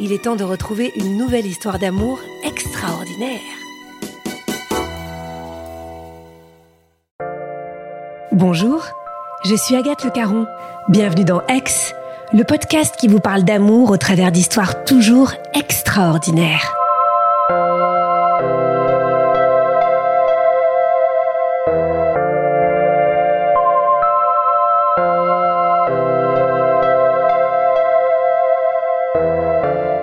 il est temps de retrouver une nouvelle histoire d'amour extraordinaire. Bonjour, je suis Agathe Le Caron. Bienvenue dans Ex, le podcast qui vous parle d'amour au travers d'histoires toujours extraordinaires.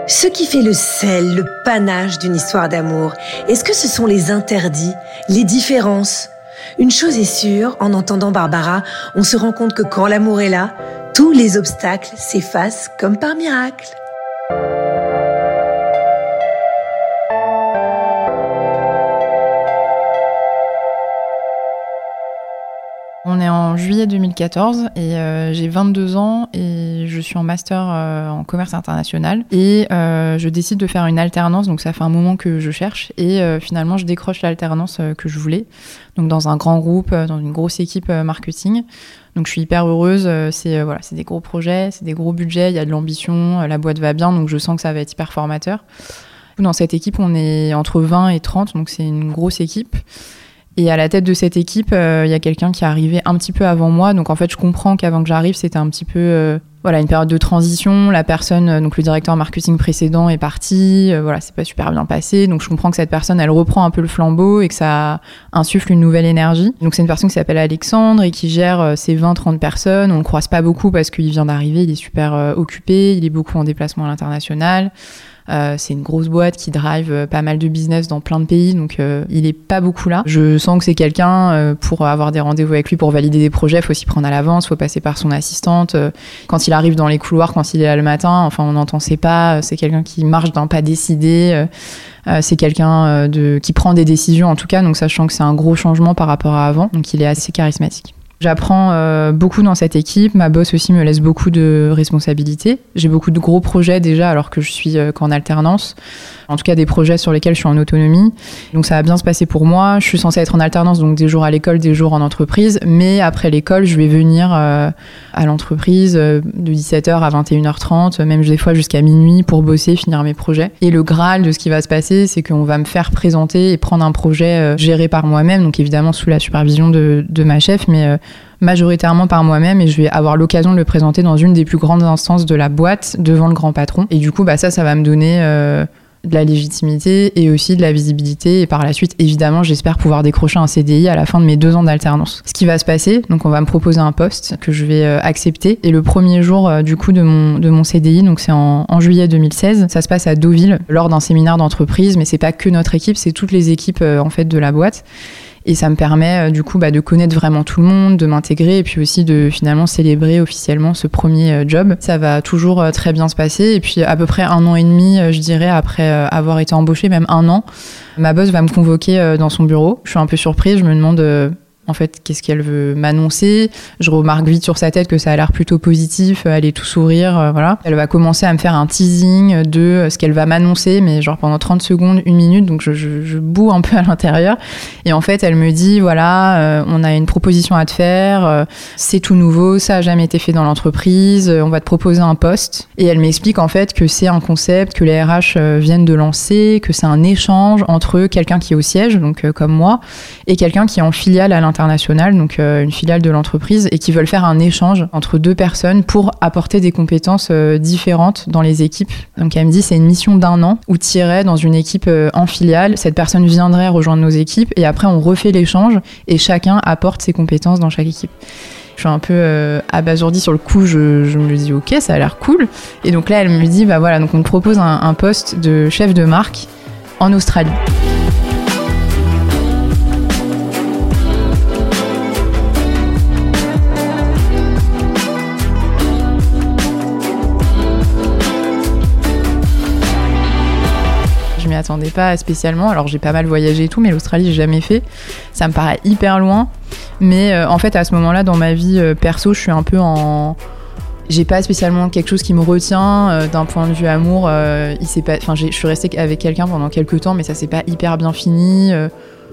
Ce qui fait le sel, le panache d'une histoire d'amour, est-ce que ce sont les interdits, les différences? Une chose est sûre, en entendant Barbara, on se rend compte que quand l'amour est là, tous les obstacles s'effacent comme par miracle. En juillet 2014 et euh, j'ai 22 ans et je suis en master euh, en commerce international et euh, je décide de faire une alternance. Donc ça fait un moment que je cherche et finalement je décroche l'alternance que je voulais. Donc dans un grand groupe dans une grosse équipe marketing. Donc je suis hyper heureuse c'est voilà c'est des gros projets c'est des gros budgets il y a de l'ambition la boîte va bien donc je sens que ça va être hyper formateur. Dans cette équipe on est entre 20 et 30 donc c'est une grosse équipe et à la tête de cette équipe, euh, il y a quelqu'un qui est arrivé un petit peu avant moi. Donc en fait, je comprends qu'avant que j'arrive, c'était un petit peu euh, voilà une période de transition. La personne, euh, donc le directeur marketing précédent est parti. voilà, c'est pas super bien passé. Donc je comprends que cette personne, elle reprend un peu le flambeau et que ça insuffle une nouvelle énergie. Donc c'est une personne qui s'appelle Alexandre et qui gère ces 20-30 personnes. On le croise pas beaucoup parce qu'il vient d'arriver. Il est super occupé. Il est beaucoup en déplacement à l'international. Euh, c'est une grosse boîte qui drive euh, pas mal de business dans plein de pays, donc euh, il est pas beaucoup là. Je sens que c'est quelqu'un pour avoir des rendez-vous avec lui pour valider des projets, faut s'y prendre à l'avance, faut passer par son assistante. quand il arrive dans les couloirs, quand il est là le matin, enfin on n'entend ses pas. C'est quelqu'un qui marche d'un pas décidé. c'est quelqu'un qui prend des décisions en tout cas, donc sachant que c'est un gros changement par rapport à avant, donc il est assez charismatique. J'apprends euh, beaucoup dans cette équipe. Ma boss aussi me laisse beaucoup de responsabilités. J'ai beaucoup de gros projets déjà alors que je suis euh, qu'en alternance. En tout cas, des projets sur lesquels je suis en autonomie. Donc ça va bien se passer pour moi. Je suis censée être en alternance, donc des jours à l'école, des jours en entreprise. Mais après l'école, je vais venir euh, à l'entreprise de 17h à 21h30, même des fois jusqu'à minuit pour bosser, finir mes projets. Et le Graal de ce qui va se passer, c'est qu'on va me faire présenter et prendre un projet géré par moi-même, donc évidemment sous la supervision de, de ma chef, mais majoritairement par moi-même et je vais avoir l'occasion de le présenter dans une des plus grandes instances de la boîte devant le grand patron. Et du coup, bah, ça, ça va me donner euh, de la légitimité et aussi de la visibilité. Et par la suite, évidemment, j'espère pouvoir décrocher un CDI à la fin de mes deux ans d'alternance. Ce qui va se passer, donc on va me proposer un poste que je vais euh, accepter. Et le premier jour euh, du coup de mon, de mon CDI, donc c'est en, en, juillet 2016, ça se passe à Deauville lors d'un séminaire d'entreprise, mais c'est pas que notre équipe, c'est toutes les équipes en fait de la boîte. Et ça me permet euh, du coup bah, de connaître vraiment tout le monde, de m'intégrer et puis aussi de finalement célébrer officiellement ce premier euh, job. Ça va toujours euh, très bien se passer. Et puis à peu près un an et demi, je dirais, après avoir été embauchée, même un an, ma boss va me convoquer dans son bureau. Je suis un peu surprise, je me demande en fait, qu'est-ce qu'elle veut m'annoncer. Je remarque vite sur sa tête que ça a l'air plutôt positif, elle est tout sourire, voilà. Elle va commencer à me faire un teasing de ce qu'elle va m'annoncer, mais genre pendant 30 secondes, une minute, donc je, je, boue un peu à l'intérieur. Et en fait, elle me dit, voilà, on a une proposition à te faire, c'est tout nouveau, ça a jamais été fait dans l'entreprise, on va te proposer un poste. Et elle m'explique en fait que c'est un concept que les RH viennent de lancer, que c'est un échange entre quelqu'un qui est au siège, donc comme moi, et quelqu'un qui est en filiale à l'international, donc euh, une filiale de l'entreprise, et qui veulent faire un échange entre deux personnes pour apporter des compétences euh, différentes dans les équipes. Donc elle me dit c'est une mission d'un an où irais dans une équipe euh, en filiale, cette personne viendrait rejoindre nos équipes, et après on refait l'échange, et chacun apporte ses compétences dans chaque équipe. Je suis un peu euh, abasourdie sur le coup, je, me dis ok, ça a l'air cool. Et donc là, elle me dit bah voilà, donc on te propose un poste de chef de marque en Australie. M'y attendais pas spécialement. Alors j'ai pas mal voyagé et tout, mais l'Australie j'ai jamais fait. Ça me paraît hyper loin. Mais euh, en fait à ce moment-là dans ma vie euh, perso, je suis un peu en j'ai pas spécialement quelque chose qui me retient euh, d'un point de vue amour. il s'est pas, enfin, je suis restée avec quelqu'un pendant quelques temps, mais ça s'est pas hyper bien fini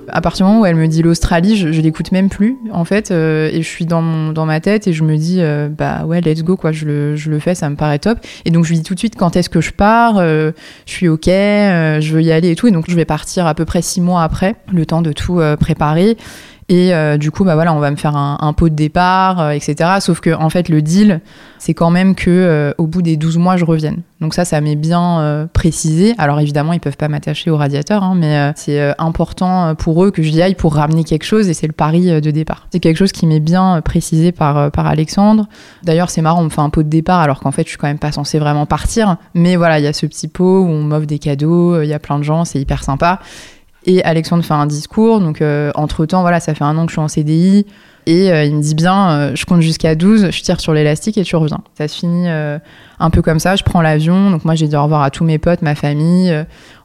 à partir du moment où elle me dit l'Australie, je, l'écoute même plus, en fait, euh, et je suis dans, mon, dans ma tête et je me dis, euh, bah ouais, let's go, quoi, je le, je le fais, ça me paraît top. Et donc, je lui dis tout de suite quand est-ce que je pars, euh, je suis OK, je veux y aller et tout. Et donc, je vais partir à peu près six mois après, le temps de tout préparer. Et euh, du coup, bah voilà, on va me faire un, pot de départ, euh, etc. Sauf que en fait, le deal, c'est quand même que euh, au bout des 12 mois, je revienne. Donc ça, ça m'est bien précisé. Alors évidemment, ils peuvent pas m'attacher au radiateur, hein, mais c'est important pour eux que j'y aille pour ramener quelque chose, et c'est le pari de départ. C'est quelque chose qui m'est bien précisé par par Alexandre. D'ailleurs, c'est marrant, on me fait un pot de départ alors qu'en fait, je suis quand même pas censée vraiment partir. Mais voilà, il y a ce petit pot où on m'offre des cadeaux, il y a plein de gens, c'est hyper sympa. Et Alexandre fait un discours. Donc, euh, entre-temps, voilà, ça fait un an que je suis en CDI. Et euh, il me dit bien, euh, je compte jusqu'à 12, je tire sur l'élastique et tu reviens. Ça se finit un peu comme ça, je prends l'avion. Donc moi j'ai dit au revoir à tous mes potes, ma famille.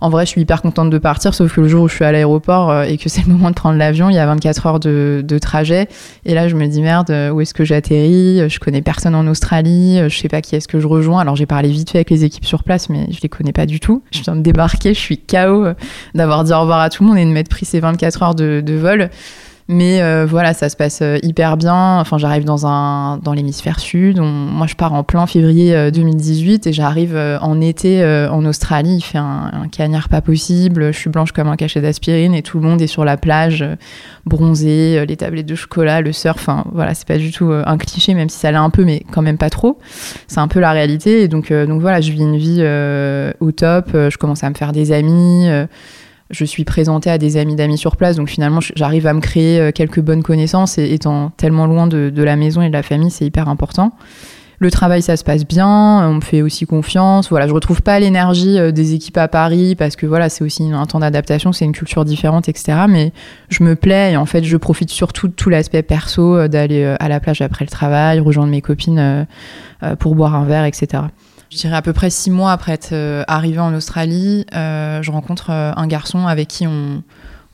en vrai, je suis hyper contente de partir, sauf que le jour où je suis à l'aéroport et que c'est le moment de prendre l'avion, il y a 24 heures de, trajet. Et là, je me dis merde, où est-ce que j'atterris? Je connais personne en Australie, je sais pas qui est-ce que je rejoins. Alors j'ai parlé vite fait avec les équipes sur place, mais je les connais pas du tout. Je viens de débarquer, je suis KO d'avoir dit au revoir à tout le monde et de m'être pris ces 24 heures de vol. Mais euh, voilà, ça se passe euh, hyper bien. Enfin, j'arrive dans un dans l'hémisphère sud. moi, je pars en plein février 2018 euh, et j'arrive en été en Australie. Il fait un, un, cagnard pas possible. Je suis blanche comme un cachet d'aspirine et tout le monde est sur la plage, bronzé, les tablettes de chocolat, le surf. Enfin, voilà, c'est pas du tout un cliché, même si ça l'est un peu, mais quand même pas trop. C'est un peu la réalité. Et donc, donc voilà, je vis une vie au top. Je commence à me faire des amis je suis présentée à des amis d'amis sur place, donc finalement j'arrive à me créer euh, quelques bonnes connaissances et étant tellement loin de, la maison et de la famille, c'est hyper important. Le travail, ça se passe bien, on me fait aussi confiance. Voilà, je retrouve pas l'énergie euh, des équipes à Paris parce que voilà, c'est aussi un temps d'adaptation, c'est une culture différente, etc. Mais je me plais et en fait, je profite surtout de tout l'aspect perso, euh, d'aller à la plage après le travail, rejoindre mes copines pour boire un verre, etc. Je dirais à peu près six mois après être euh, arrivée en Australie, euh, je rencontre euh, un garçon avec qui on,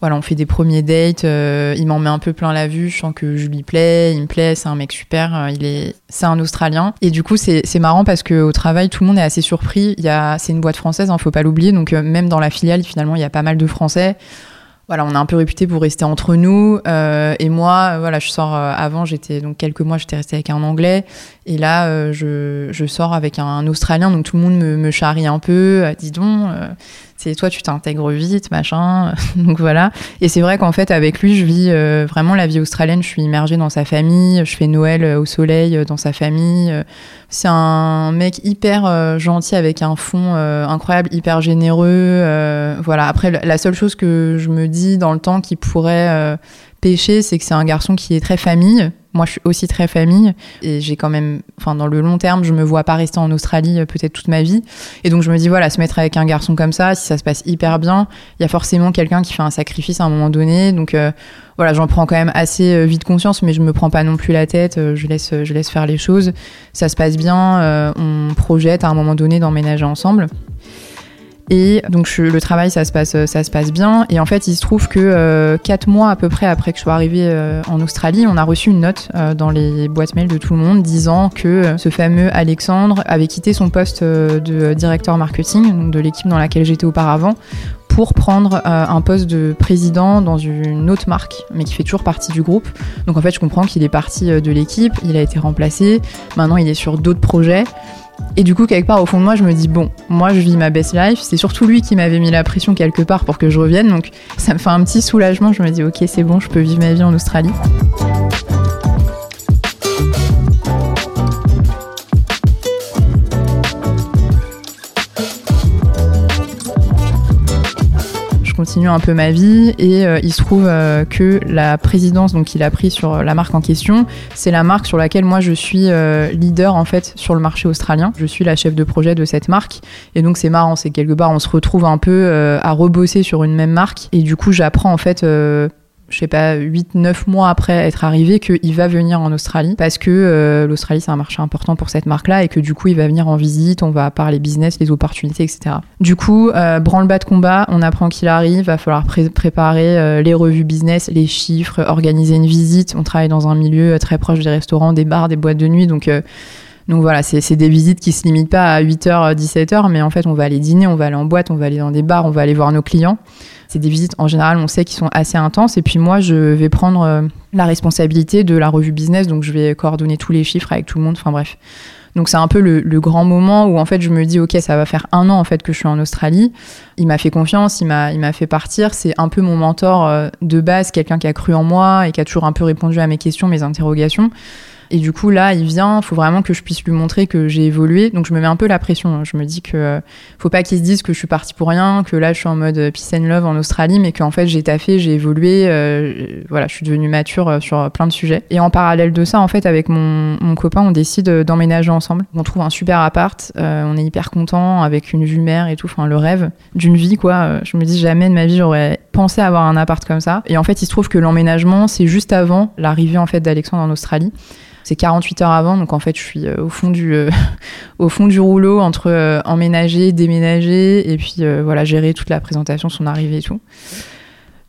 voilà, on fait des premiers dates. il m'en met un peu plein la vue. Je sens que je lui plais, il me plaît. C'est un mec super. il est, c'est un Australien. Et du coup, c'est, marrant parce que au travail, tout le monde est assez surpris. Il y a, c'est une boîte française, hein, faut pas l'oublier. Donc même dans la filiale, finalement, il y a pas mal de Français voilà, on est un peu réputé pour rester entre nous. Euh, et moi, voilà, je sors euh, avant, j'étais donc quelques mois, j'étais restée avec un Anglais, et là, euh, je, je, sors avec un, Australien, donc tout le monde me, me charrie un peu. dis donc, c'est toi tu t'intègres vite machin. Donc voilà. Et c'est vrai qu'en fait avec lui je vis euh, vraiment la vie australienne. Je suis immergée dans sa famille. Je fais Noël euh, au soleil euh, dans sa famille. C'est un mec hyper gentil avec un fond incroyable hyper généreux. Voilà. Après la seule chose que je me dis dans le temps qui pourrait pêcher c'est que c'est un garçon qui est très famille moi, je suis aussi très famille et j'ai quand même, enfin, dans le long terme, je me vois pas rester en Australie euh, peut-être toute ma vie. Et donc, je me dis, voilà, se mettre avec un garçon comme ça, si ça se passe hyper bien, il y a forcément quelqu'un qui fait un sacrifice à un moment donné. Donc, euh, voilà, j'en prends quand même assez euh, vite conscience, mais je me prends pas non plus la tête. je laisse, je laisse faire les choses. Ça se passe bien. on projette à un moment donné d'emménager ensemble. Et donc le travail, ça se passe, ça se passe bien. Et en fait, il se trouve que euh, quatre mois à peu près après que je sois arrivée euh, en Australie, on a reçu une note euh, dans les boîtes mail de tout le monde disant que ce fameux Alexandre avait quitté son poste de directeur marketing, de l'équipe dans laquelle j'étais auparavant, pour prendre un poste de président dans une autre marque, mais qui fait toujours partie du groupe. Donc en fait, je comprends qu'il est parti de l'équipe, il a été remplacé, maintenant il est sur d'autres projets. Et du coup, quelque part, au fond de moi, je me dis, bon, moi, je vis ma best life. C'est surtout lui qui m'avait mis la pression quelque part pour que je revienne. Donc, ça me fait un petit soulagement. Je me dis, ok, c'est bon, je peux vivre ma vie en Australie. Continue un peu ma vie et euh, il se trouve euh, que la présidence donc qu'il a pris sur la marque en question, c'est la marque sur laquelle moi je suis euh, leader en fait sur le marché australien. Je suis la chef de projet de cette marque et donc c'est marrant, c'est quelque part on se retrouve un peu à rebosser sur une même marque et du coup j'apprends en fait je sais pas, 8-9 mois après être arrivé, qu'il va venir en Australie parce que euh, l'Australie c'est un marché important pour cette marque-là et que du coup il va venir en visite, on va parler business, les opportunités, etc. Du coup, euh, branle-bas de combat, on apprend qu'il arrive, va falloir préparer euh, les revues business, les chiffres, organiser une visite. On travaille dans un milieu très proche des restaurants, des bars, des boîtes de nuit, donc donc voilà, c'est des visites qui se limitent pas à 8h, 17h, mais en fait, on va aller dîner, on va aller en boîte, on va aller dans des bars, on va aller voir nos clients. C'est des visites en général, on sait qu'ils sont assez intenses. Et puis moi, je vais prendre euh, la responsabilité de la revue business, donc je vais coordonner tous les chiffres avec tout le monde. Enfin bref. Donc c'est un peu le, grand moment où en fait je me dis ok ça va faire un an en fait que je suis en Australie. Il m'a fait confiance, il m'a il m'a fait partir. C'est un peu mon mentor euh, de base, quelqu'un qui a cru en moi et qui a toujours un peu répondu à mes questions, mes interrogations. Et du coup, là, il vient, il faut vraiment que je puisse lui montrer que j'ai évolué. Donc, je me mets un peu la pression. Hein. Je me dis que euh, faut pas qu'il se dise que je suis partie pour rien, que là, je suis en mode peace and love en Australie, mais qu'en fait, j'ai taffé, j'ai évolué. Euh, voilà, je suis devenue mature euh, sur plein de sujets. Et en parallèle de ça, en fait, avec mon, copain, on décide d'emménager ensemble. On trouve un super appart. on est hyper content avec une vue mer et tout. Enfin, le rêve d'une vie, quoi. Je me dis jamais de ma vie, j'aurais pensé avoir un appart comme ça. Et en fait, il se trouve que l'emménagement, c'est juste avant l'arrivée, en fait, d'Alexandre en Australie. C'est 48 heures avant, donc en fait, je suis euh, au fond du, euh, au fond du rouleau entre euh, emménager, déménager et puis voilà, gérer toute la présentation, son arrivée et tout.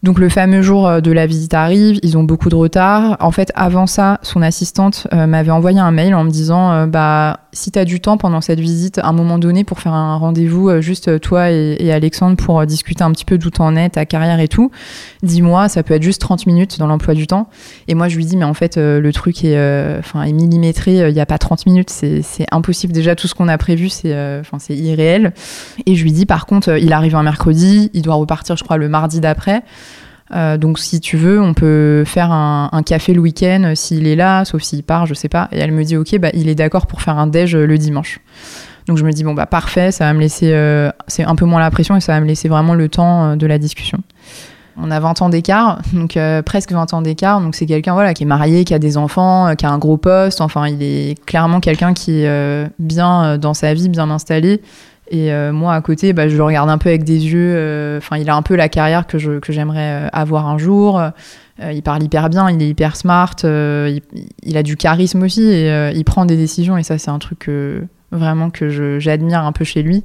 Donc le fameux jour de la visite arrive, ils ont beaucoup de retard. En fait, avant ça, son assistante m'avait envoyé un mail en me disant bah si tu as du temps pendant cette visite à un moment donné pour faire un rendez-vous juste toi et, Alexandre pour discuter un petit peu d'où t'en es, ta carrière et tout, dis-moi, ça peut être juste 30 minutes dans l'emploi du temps. Et moi je lui dis mais en fait le truc est est millimétré, il n'y a pas 30 minutes, c'est impossible déjà tout ce qu'on a prévu, c'est irréel. Et je lui dis par contre, il arrive un mercredi, il doit repartir je crois le mardi d'après. Euh, donc si tu veux, on peut faire un, café le week-end euh, s'il est là, sauf s'il part, je sais pas. Et elle me dit ok, bah il est d'accord pour faire un déj euh, le dimanche. Donc je me dis bon bah parfait, ça va me laisser, c'est un peu moins la pression et ça va me laisser vraiment le temps de la discussion. On a 20 ans d'écart, donc presque 20 ans d'écart. Donc c'est quelqu'un voilà qui est marié, qui a des enfants, qui a un gros poste. Enfin, il est clairement quelqu'un qui est bien dans sa vie, bien installé. Et euh, moi, à côté, bah, je le regarde un peu avec des yeux. Euh, enfin, il a un peu la carrière que, j'aimerais euh, avoir un jour. il parle hyper bien, il est hyper smart. Il, a du charisme aussi et il prend des décisions. Et ça, c'est un truc vraiment que j'admire un peu chez lui.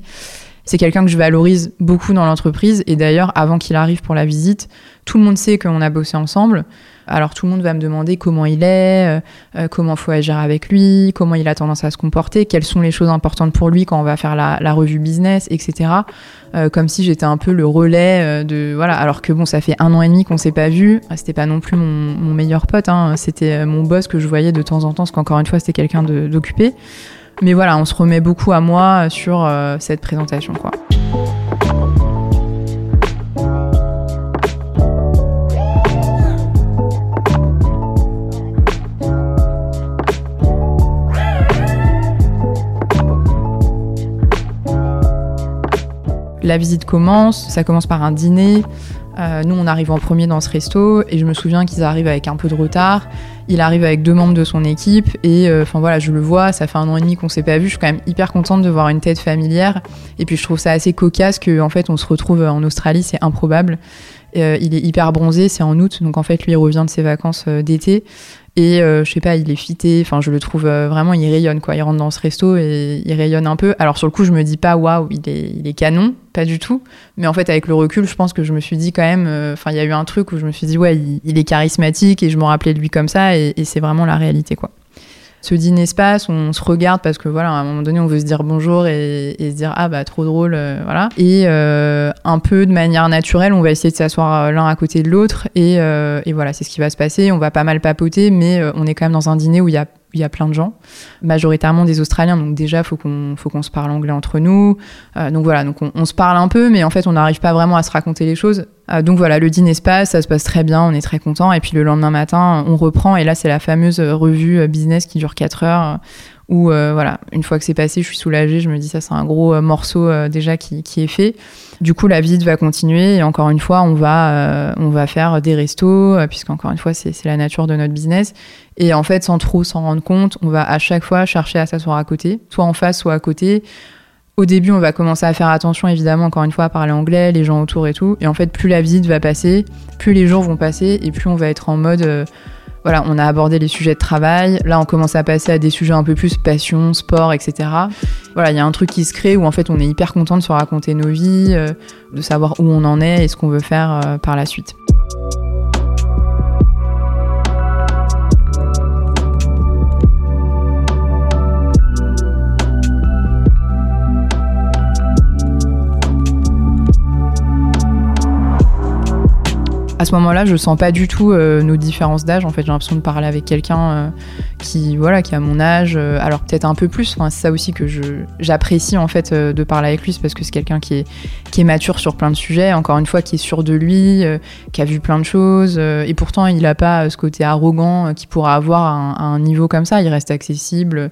C'est quelqu'un que je valorise beaucoup dans l'entreprise. Et d'ailleurs, avant qu'il arrive pour la visite, tout le monde sait qu'on a bossé ensemble. Alors tout le monde va me demander comment il est, euh, euh, comment faut agir avec lui, comment il a tendance à se comporter, quelles sont les choses importantes pour lui quand on va faire la, revue business, etc. Euh, comme si j'étais un peu le relais de voilà. Alors que bon, ça fait un an et demi qu'on s'est pas vu. C'était pas non plus mon, meilleur pote. Hein. C'était mon boss que je voyais de temps en temps, parce qu'encore une fois, c'était quelqu'un d'occupé. Mais voilà, on se remet beaucoup à moi sur cette présentation. La visite commence, ça commence par un dîner. Euh, nous, on arrive en premier dans ce resto et je me souviens qu'ils arrivent avec un peu de retard. Il arrive avec deux membres de son équipe et euh, enfin voilà, je le vois. Ça fait un an et demi qu'on s'est pas vu. Je suis quand même hyper contente de voir une tête familière et puis je trouve ça assez cocasse que en fait on se retrouve en Australie, c'est improbable. il est hyper bronzé, c'est en août, donc en fait lui il revient de ses vacances d'été et je sais pas, il est fité, enfin je le trouve vraiment, il rayonne quoi. Il rentre dans ce resto et il rayonne un peu. Alors sur le coup, je me dis pas waouh, il est, il est canon, pas du tout. Mais en fait, avec le recul, je pense que je me suis dit quand même, enfin il y a eu un truc où je me suis dit ouais, il, est charismatique et je me rappelais de lui comme ça et, et c'est vraiment la réalité quoi ce dîner se passe, on se regarde parce que voilà, à un moment donné, on veut se dire bonjour et, se dire ah bah trop drôle, euh, voilà. Et euh, un peu de manière naturelle, on va essayer de s'asseoir euh, l'un à côté de l'autre et, et, voilà, c'est ce qui va se passer. On va pas mal papoter, mais on est quand même dans un dîner où il y a il y a plein de gens, majoritairement des Australiens, donc déjà faut qu'on faut qu'on se parle anglais entre nous. Euh, donc voilà, donc on, se parle un peu, mais en fait on n'arrive pas vraiment à se raconter les choses. Euh, donc voilà, le dîner se passe, ça se passe très bien, on est très content. Et puis le lendemain matin, on reprend et là c'est la fameuse revue business qui dure 4 heures où euh, voilà, une fois que c'est passé, je suis soulagée, je me dis ça c'est un gros euh, morceau euh, déjà qui, qui, est fait. Du coup, la visite va continuer et encore une fois, on va, on va faire des restos, puisqu'encore une fois, c'est la nature de notre business. Et en fait, sans trop s'en rendre compte, on va à chaque fois chercher à s'asseoir à côté, soit en face, soit à côté. Au début, on va commencer à faire attention, évidemment, encore une fois, à parler anglais, les gens autour et tout. Et en fait, plus la visite va passer, plus les jours vont passer, et plus on va être en mode voilà, on a abordé les sujets de travail. Là, on commence à passer à des sujets un peu plus passion, sport, etc. Voilà, il y a un truc qui se crée où en fait, on est hyper content de se raconter nos vies, euh, de savoir où on en est et ce qu'on veut faire euh, par la suite. À ce moment-là, je sens pas du tout euh, nos différences d'âge. En fait, j'ai l'impression de parler avec quelqu'un euh, qui, voilà, qui a mon âge, euh, alors peut-être un peu plus. Enfin, c'est ça aussi que j'apprécie en fait de parler avec lui, parce que c'est quelqu'un qui est, mature sur plein de sujets. Encore une fois, qui est sûr de lui, qui a vu plein de choses, et pourtant il a pas ce côté arrogant qu'il pourra avoir à un, niveau comme ça. Il reste accessible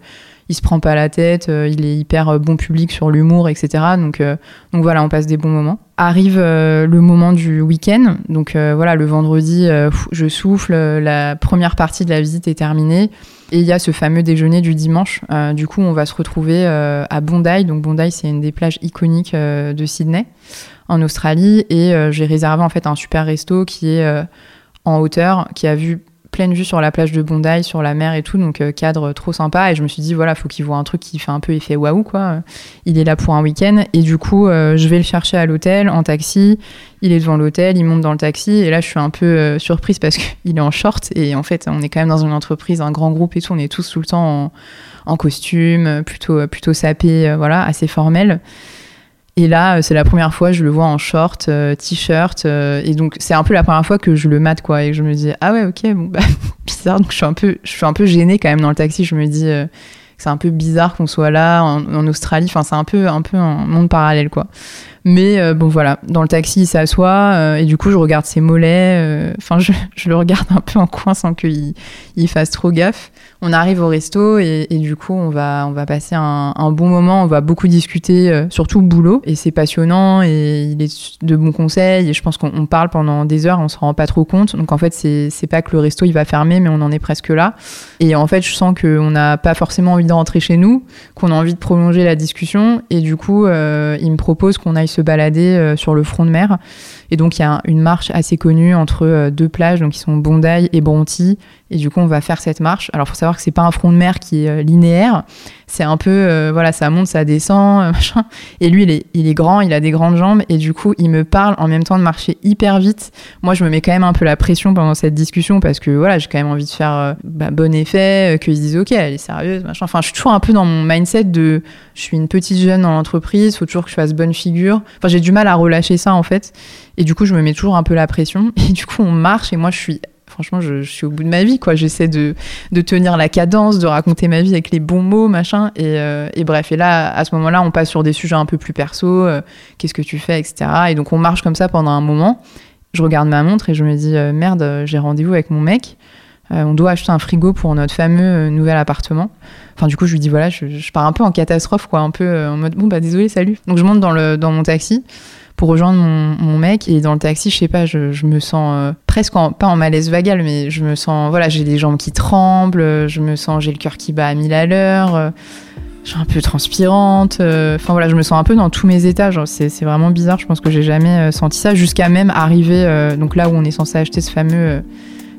il se prend pas la tête, il est hyper bon public sur l'humour, etc. Donc, donc voilà, on passe des bons moments. Arrive euh, le moment du week-end. Donc euh, voilà, le vendredi, euh, je souffle, la première partie de la visite est terminée. Et il y a ce fameux déjeuner du dimanche. du coup, on va se retrouver à Bondi. Donc Bondi, c'est une des plages iconiques de Sydney, en Australie. Et j'ai réservé en fait un super resto qui est en hauteur, qui a vu pleine vue sur la plage de Bondi, sur la mer et tout, donc euh, cadre trop sympa. Et je me suis dit, voilà, faut qu'il voit un truc qui fait un peu effet waouh, quoi. Il est là pour un week-end. Et du coup, euh, je vais le chercher à l'hôtel en taxi. Il est devant l'hôtel, il monte dans le taxi. Et là, je suis un peu euh, surprise parce qu'il est en short. Et en fait, on est quand même dans une entreprise, un grand groupe et tout. On est tous tout le temps en, costume, plutôt, plutôt sapé, voilà, assez formel. Et là, euh, c'est la première fois, je le vois en short, euh, t-shirt. Euh, et donc, c'est un peu la première fois que je le mate, quoi. Et je me dis, ah ouais, ok, bon, bah, bizarre. Donc, je suis un peu, je suis un peu gênée quand même dans le taxi. Je me dis, c'est un peu bizarre qu'on soit là, en, Australie. Enfin, c'est un peu, un peu un monde parallèle, quoi. Mais bon, voilà, dans le taxi, il s'assoit et du coup, je regarde ses mollets. Enfin, je, le regarde un peu en coin sans qu'il il fasse trop gaffe. On arrive au resto et, du coup on va on va passer un, bon moment, on va beaucoup discuter, euh, surtout boulot. Et c'est passionnant et il est de bons conseils. Et je pense qu'on parle pendant des heures, on se rend pas trop compte. Donc en fait c'est pas que le resto il va fermer mais on en est presque là. Et en fait je sens qu'on n'a pas forcément envie de rentrer chez nous, qu'on a envie de prolonger la discussion. Et du coup euh, il me propose qu'on aille se balader euh, sur le front de mer et donc il y a une marche assez connue entre deux plages donc qui sont Bondi et Bronte et du coup, on va faire cette marche. Alors, faut savoir que c'est pas un front de mer qui est euh, linéaire. C'est un peu, euh, voilà, ça monte, ça descend, euh, machin. Et lui, il est, il est grand, il a des grandes jambes. Et du coup, il me parle en même temps de marcher hyper vite. Moi, je me mets quand même un peu la pression pendant cette discussion parce que, voilà, j'ai quand même envie de faire bah, bon effet, qu'ils se disent, OK, elle est sérieuse, machin. Enfin, je suis toujours un peu dans mon mindset de, je suis une petite jeune dans l'entreprise, faut toujours que je fasse bonne figure. Enfin, j'ai du mal à relâcher ça, en fait. Et du coup, je me mets toujours un peu la pression. Et du coup, on marche et moi, je suis franchement, je, suis au bout de ma vie, quoi. J'essaie de, tenir la cadence, de raconter ma vie avec les bons mots, machin. Euh, et, bref, et là, à ce moment-là, on passe sur des sujets un peu plus perso. Euh, qu'est-ce que tu fais, etc. Et donc, on marche comme ça pendant un moment. Je regarde ma montre et je me dis, euh, merde, j'ai rendez-vous avec mon mec. on doit acheter un frigo pour notre fameux nouvel appartement. Enfin, du coup, je lui dis, voilà, je, pars un peu en catastrophe, quoi. Un peu en mode, bon, bah, désolé, salut. Donc, je monte dans, le, dans mon taxi pour rejoindre mon, mec. Et dans le taxi, je sais pas, je, me sens euh, presque pas en malaise vagal, mais je me sens, voilà, j'ai les jambes qui tremblent, je me sens, j'ai le cœur qui bat à mille à l'heure. Euh, je suis un peu transpirante. Enfin voilà, je me sens un peu dans tous mes étages. C'est vraiment bizarre. Je pense que j'ai jamais senti ça jusqu'à même arriver donc là où on est censé acheter ce fameux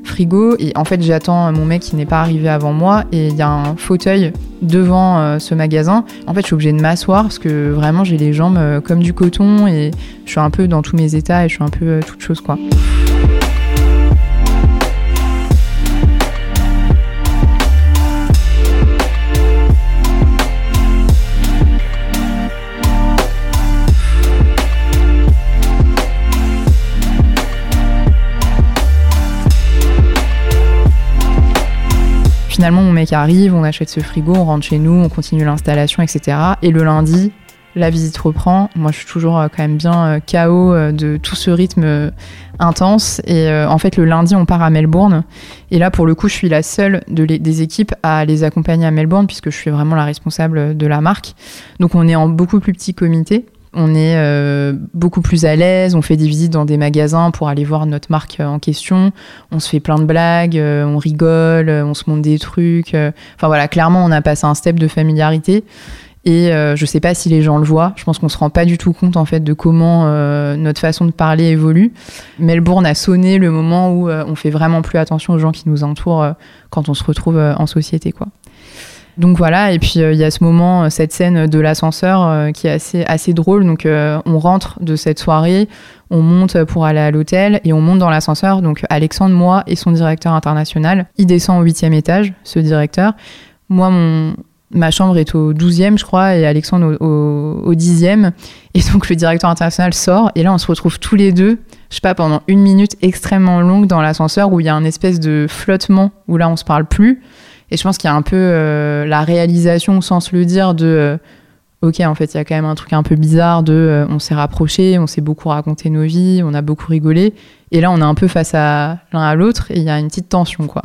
frigo et en fait j'attends mon mec qui n'est pas arrivé avant moi et il y a un fauteuil devant euh, ce magasin. En fait je suis obligée de m'asseoir parce que vraiment j'ai les jambes euh, comme du coton et je suis un peu dans tous mes états et je suis un peu euh, toute chose quoi. Finalement, mon mec arrive, on achète ce frigo, on rentre chez nous, on continue l'installation, etc. Et le lundi, la visite reprend. Moi, je suis toujours euh, quand même bien KO euh, euh, de tout ce rythme intense. Et en fait, le lundi, on part à Melbourne. Et là, pour le coup, je suis la seule des équipes à les accompagner à Melbourne, puisque je suis vraiment la responsable de la marque. Donc, on est en beaucoup plus petit comité. On est euh, beaucoup plus à l'aise, on fait des visites dans des magasins pour aller voir notre marque euh, en question. On se fait plein de blagues, euh, on rigole, on se montre des trucs. Enfin voilà, clairement, on a passé un step de familiarité. Et je sais pas si les gens le voient. Je pense qu'on se rend pas du tout compte en fait de comment notre façon de parler évolue. Melbourne a sonné le moment où on fait vraiment plus attention aux gens qui nous entourent quand on se retrouve en société, quoi. Donc voilà, et puis euh, il y a ce moment, euh, cette scène de l'ascenseur euh, qui est assez, assez drôle. Donc on rentre de cette soirée, on monte pour aller à l'hôtel et on monte dans l'ascenseur. Donc Alexandre, moi et son directeur international, il descend au huitième étage, ce directeur. Moi, mon, ma chambre est au 12e, je crois, et Alexandre au, 10e. Et donc le directeur international sort, et là on se retrouve tous les deux, je sais pas, pendant une minute extrêmement longue dans l'ascenseur où il y a un espèce de flottement où là on se parle plus. Et je pense qu'il y a un peu euh, la réalisation, sans se le dire, de euh, ok, en fait, il y a quand même un truc un peu bizarre de euh, on s'est rapprochés, on s'est beaucoup raconté nos vies, on a beaucoup rigolé. Et là, on est un peu face à l'un à l'autre et il y a une petite tension, quoi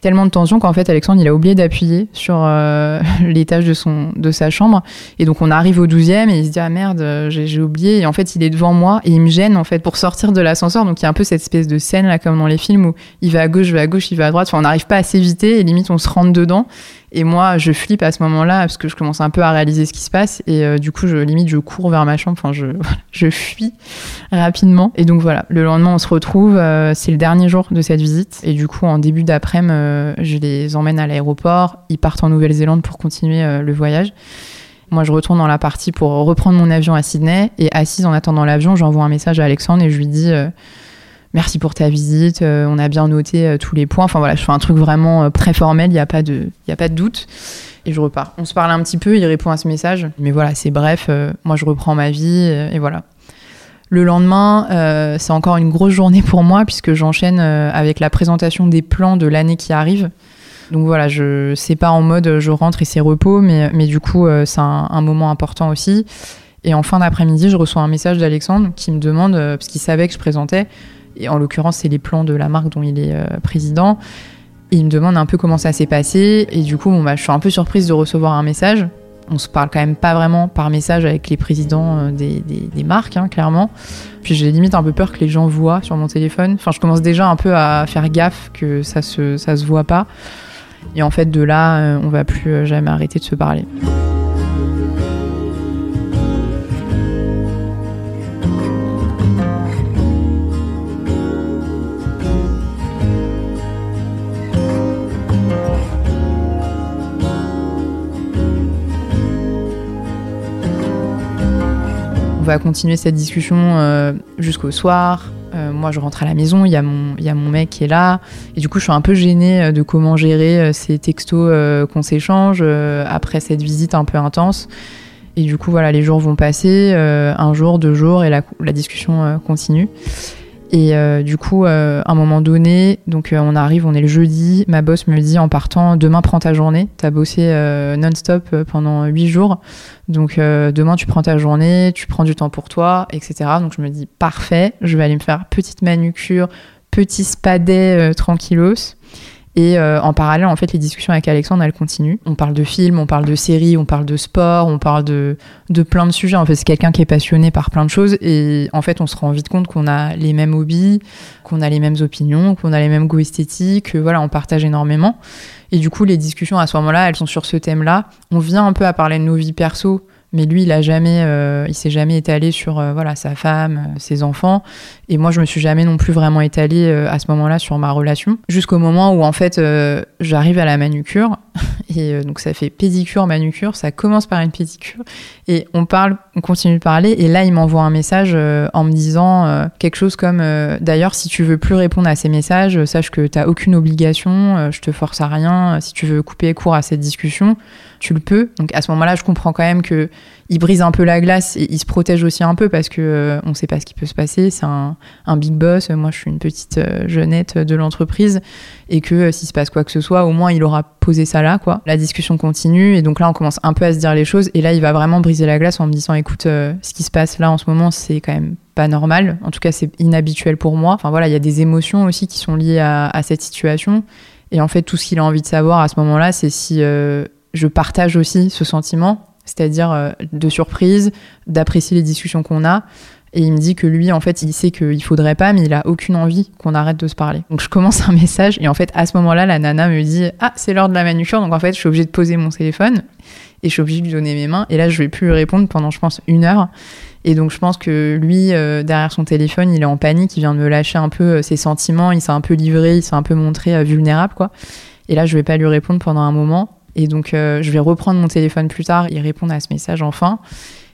tellement de tension qu'en fait Alexandre il a oublié d'appuyer sur euh, l'étage de son de sa chambre. Et donc on arrive au 12e et il se dit ah merde euh, j'ai oublié. Et en fait il est devant moi et il me gêne en fait pour sortir de l'ascenseur. Donc il y a un peu cette espèce de scène là comme dans les films où il va à gauche je vais à gauche il va à droite. Enfin on n'arrive pas à s'éviter et limite on se rentre dedans et moi, je flippe à ce moment-là parce que je commence un peu à réaliser ce qui se passe. Et euh, du coup, je limite, je cours vers ma chambre. Enfin, je, je fuis rapidement. Et donc voilà, le lendemain, on se retrouve. Euh, c'est le dernier jour de cette visite. Et du coup, en début d'après-midi, euh, je les emmène à l'aéroport. Ils partent en Nouvelle-Zélande pour continuer le voyage. Moi, je retourne dans la partie pour reprendre mon avion à Sydney. Et assise en attendant l'avion, j'envoie un message à Alexandre et je lui dis merci pour ta visite, euh, on a bien noté euh, tous les points. Enfin voilà, je fais un truc vraiment euh, très formel, il n'y a, pas de, a pas de doute. Et je repars. On se parle un petit peu, il répond à ce message. Mais voilà, c'est bref, moi je reprends ma vie et voilà. Le lendemain, c'est encore une grosse journée pour moi puisque j'enchaîne avec la présentation des plans de l'année qui arrive. Donc voilà, je c'est pas en mode je rentre et c'est repos, mais, mais du coup c'est un, un, moment important aussi. Et en fin d'après-midi, je reçois un message d'Alexandre qui me demande, parce qu'il savait que je présentais, et en l'occurrence, c'est les plans de la marque dont il est euh, président. il me demande un peu comment ça s'est passé. Et du coup, bon, bah, je suis un peu surprise de recevoir un message. On se parle quand même pas vraiment par message avec les présidents euh, des, des, marques, hein, clairement. Puis j'ai limite un peu peur que les gens voient sur mon téléphone. Enfin, je commence déjà un peu à faire gaffe que ça se, ça se voit pas. Et en fait, de là, euh, on va plus jamais arrêter de se parler. Va continuer cette discussion euh, jusqu'au soir. Euh, moi, je rentre à la maison, il y, a mon, y a mon mec qui est là. Et du coup, je suis un peu gênée euh, de comment gérer ces textos qu'on s'échange après cette visite un peu intense. Et du coup, voilà, les jours vont passer, un jour, deux jours, et la discussion continue. Et euh, du coup, euh, à un moment donné, donc euh, on arrive, on est le jeudi, ma boss me dit en partant, demain prends ta journée, t'as bossé non-stop pendant huit jours, donc demain tu prends ta journée, tu prends du temps pour toi, etc. Donc je me dis parfait, je vais aller me faire petite manucure, petit spa day tranquillos. Et euh, en parallèle, en fait, les discussions avec Alexandre, elles continuent. On parle de films, on parle de séries, on parle de sport, on parle de, de plein de sujets. En fait, c'est quelqu'un qui est passionné par plein de choses. Et en fait, on se rend vite compte qu'on a les mêmes hobbies, qu'on a les mêmes opinions, qu'on a les mêmes goûts esthétiques. Voilà, on partage énormément. Et du coup, les discussions à ce moment-là, elles sont sur ce thème-là. On vient un peu à parler de nos vies perso mais lui, il a jamais, euh, il s'est jamais étalé sur euh, voilà sa femme, euh, ses enfants. Et moi, je me suis jamais non plus vraiment étalée à ce moment-là sur ma relation, jusqu'au moment où en fait, j'arrive à la manucure et donc ça fait pédicure, manucure. Ça commence par une pédicure et on parle, on continue de parler. Et là, il m'envoie un message en me disant quelque chose comme d'ailleurs, si tu veux plus répondre à ces messages, sache que tu n'as aucune obligation, je te force à rien. Si tu veux couper court à cette discussion tu le peux. Donc à ce moment-là, je comprends quand même que il brise un peu la glace et il se protège aussi un peu parce que euh, on ne sait pas ce qui peut se passer. C'est un, big boss. Moi, je suis une petite euh, jeunette de l'entreprise et que euh, s'il se passe quoi que ce soit, au moins il aura posé ça là, quoi. La discussion continue et donc là, on commence un peu à se dire les choses et là, il va vraiment briser la glace en me disant, écoute, ce qui se passe là en ce moment, c'est quand même pas normal. En tout cas, c'est inhabituel pour moi. Enfin voilà, il y a des émotions aussi qui sont liées à cette situation. Et en fait, tout ce qu'il a envie de savoir à ce moment-là, c'est si je partage aussi ce sentiment, c'est-à-dire euh, de surprise, d'apprécier les discussions qu'on a. Et il me dit que lui, en fait, il sait qu'il faudrait pas, mais il a aucune envie qu'on arrête de se parler. Donc je commence un message et en fait, à ce moment-là, la nana me dit Ah, c'est l'heure de la manucure. Donc en fait, je suis obligée de poser mon téléphone et je suis obligée de lui donner mes mains. Et là, je vais plus lui répondre pendant, je pense, une heure. Et donc je pense que lui, euh, derrière son téléphone, il est en panique, il vient de me lâcher un peu euh, ses sentiments, il s'est un peu livré, il s'est un peu montré vulnérable, quoi. Et là, je vais pas lui répondre pendant un moment. Et donc, euh, je vais reprendre mon téléphone plus tard, il répond à ce message enfin.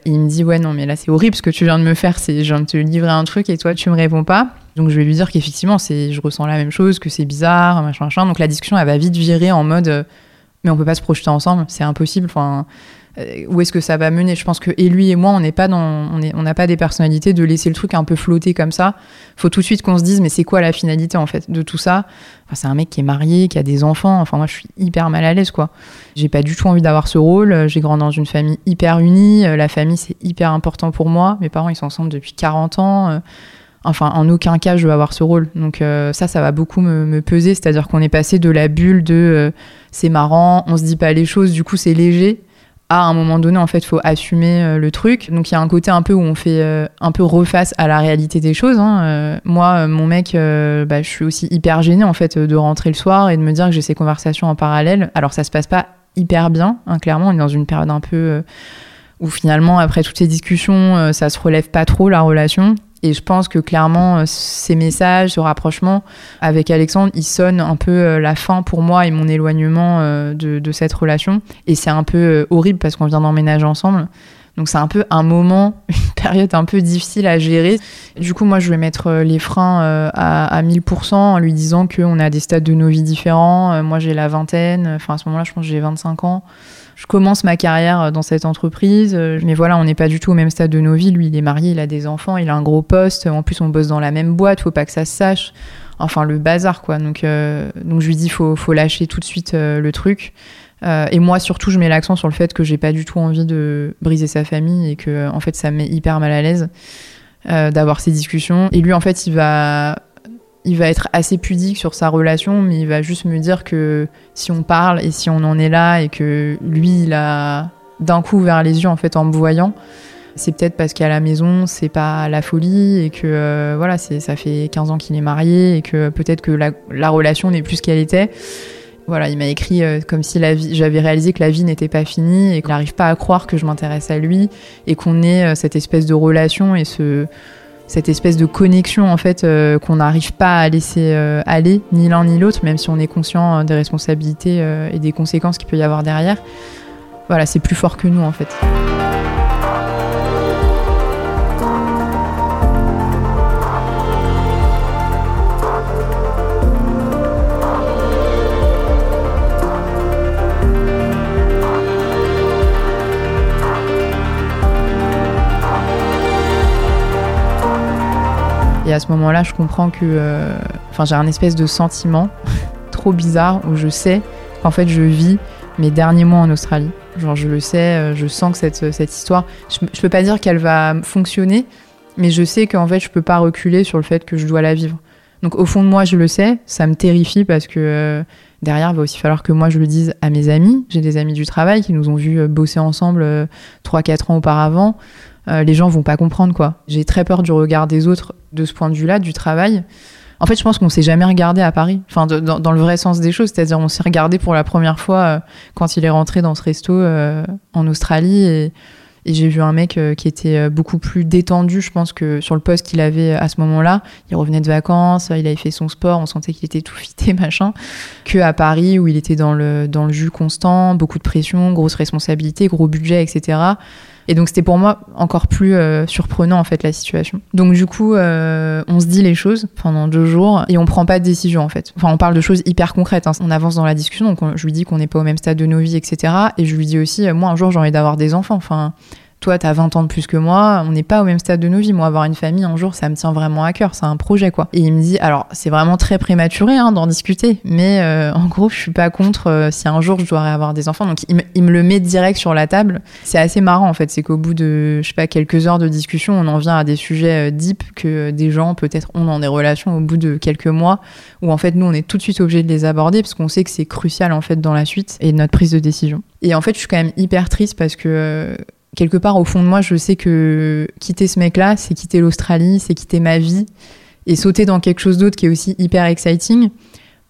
Et il me dit ouais non mais là c'est horrible ce que tu viens de me faire, c'est je viens de te livrer un truc et toi tu me réponds pas. Donc je vais lui dire qu'effectivement c'est je ressens la même chose, que c'est bizarre, machin machin. Donc la discussion elle va vite virer en mode euh, mais on peut pas se projeter ensemble, c'est impossible. Enfin où est-ce que ça va mener? Je pense que et lui et moi, on n'est pas on n'a pas des personnalités de laisser le truc un peu flotter comme ça. Faut tout de suite qu'on se dise, mais c'est quoi la finalité en fait de tout ça? Enfin, C'est un mec qui est marié, qui a des enfants. Enfin, moi, je suis hyper mal à l'aise quoi. J'ai pas du tout envie d'avoir ce rôle. J'ai grandi dans une famille hyper unie. La famille, c'est hyper important pour moi. Mes parents, ils sont ensemble depuis 40 ans. Enfin, en aucun cas, je veux avoir ce rôle. Donc euh, ça, ça va beaucoup me, peser. C'est-à-dire qu'on est passé de la bulle de euh, c'est marrant, on se dit pas les choses, du coup c'est léger, à un moment donné, en fait, faut assumer euh, le truc. Donc il y a un côté un peu où on fait euh, un peu reface à la réalité des choses. Hein. Euh, moi, mon mec, bah, je suis aussi hyper gênée en fait de rentrer le soir et de me dire que j'ai ces conversations en parallèle. Alors ça se passe pas hyper bien, hein, clairement. On est dans une période un peu où finalement, après toutes ces discussions, ça se relève pas trop la relation. Et je pense que clairement, euh, ces messages, ce rapprochement avec Alexandre, il sonne un peu euh, la fin pour moi et mon éloignement euh, de, cette relation. Et c'est un peu horrible parce qu'on vient d'emménager ensemble. Donc c'est un peu un moment, une période un peu difficile à gérer. Du coup, moi, je vais mettre les freins à, à 1000% en lui disant qu'on a des stades de nos vies différents. Moi, j'ai la vingtaine. Enfin, à ce moment-là, je pense que j'ai 25 ans je commence ma carrière euh, dans cette entreprise, euh, mais voilà, on n'est pas du tout au même stade de nos vies. Lui, il est marié, il a des enfants, il a un gros poste. En plus, on bosse dans la même boîte, faut pas que ça se sache. Enfin, le bazar, quoi. Donc, euh, donc je lui dis, faut, faut lâcher tout de suite le truc. et moi, surtout, je mets l'accent sur le fait que j'ai pas du tout envie de briser sa famille et que, en fait, ça me met hyper mal à l'aise d'avoir ces discussions. Et lui, en fait, il va il va être assez pudique sur sa relation, mais il va juste me dire que si on parle et si on en est là et que lui, il a d'un coup ouvert les yeux en fait en me voyant, c'est peut-être parce qu'à la maison, c'est pas la folie et que euh, voilà, c'est ça fait 15 ans qu'il est marié et que peut-être que la, relation n'est plus ce qu'elle était. Voilà, il m'a écrit euh, comme si j'avais réalisé que la vie n'était pas finie et qu'il n'arrive pas à croire que je m'intéresse à lui et qu'on ait euh, cette espèce de relation et ce cette espèce de connexion en fait euh, qu'on n'arrive pas à laisser euh, aller ni l'un ni l'autre même si on est conscient euh, des responsabilités et des conséquences qu'il peut y avoir derrière. Voilà c'est plus fort que nous en fait Et à ce moment-là, je comprends que. Euh, enfin, j'ai un espèce de sentiment trop bizarre où je sais qu'en fait, je vis mes derniers mois en Australie. Genre, je le sais, euh, je sens que cette, cette histoire. Je, je peux pas dire qu'elle va fonctionner, mais je sais qu'en fait, je peux pas reculer sur le fait que je dois la vivre. Donc, au fond de moi, je le sais, ça me terrifie parce que. Euh, derrière, il va aussi falloir que moi je le dise à mes amis. J'ai des amis du travail qui nous ont vus bosser ensemble 3-4 ans auparavant. Les gens vont pas comprendre quoi. J'ai très peur du regard des autres de ce point de vue-là, du travail. En fait, je pense qu'on s'est jamais regardé à Paris, enfin dans, le vrai sens des choses, c'est-à-dire on s'est regardé pour la première fois euh, quand il est rentré dans ce resto euh, en Australie et, j'ai vu un mec euh, qui était beaucoup plus détendu, je pense que sur le poste qu'il avait à ce moment-là. Il revenait de vacances, il avait fait son sport, on sentait qu'il était tout fité machin, que à Paris où il était dans le dans le jus constant, beaucoup de pression, grosse responsabilité, gros budget, etc. Et donc c'était pour moi encore plus euh, surprenant en fait la situation. Donc du coup, euh, on se dit les choses pendant deux jours et on prend pas de décision en fait. Enfin, on parle de choses hyper concrètes. Hein. On avance dans la discussion, donc je lui dis qu'on n'est pas au même stade de nos vies, etc. Et je lui dis aussi, euh, moi un jour j'ai envie d'avoir des enfants. Enfin, toi, tu as 20 ans de plus que moi, on n'est pas au même stade de nos vies. Moi, avoir une famille un jour, ça me tient vraiment à cœur, c'est un projet, quoi. Et il me dit, alors, c'est vraiment très prématuré hein, d'en discuter, mais euh, en gros, je suis pas contre euh, si un jour je dois avoir des enfants. Donc, il me, le met direct sur la table. C'est assez marrant, en fait. C'est qu'au bout de, je sais pas, quelques heures de discussion, on en vient à des sujets euh, deep que des gens, peut-être, ont dans des relations au bout de quelques mois, où en fait, nous, on est tout de suite obligé de les aborder parce qu'on sait que c'est crucial, en fait, dans la suite et notre prise de décision. Et en fait, je suis quand même hyper triste parce que quelque part au fond de moi, je sais que quitter ce mec-là, c'est quitter l'Australie, c'est quitter ma vie et sauter dans quelque chose d'autre qui est aussi hyper exciting.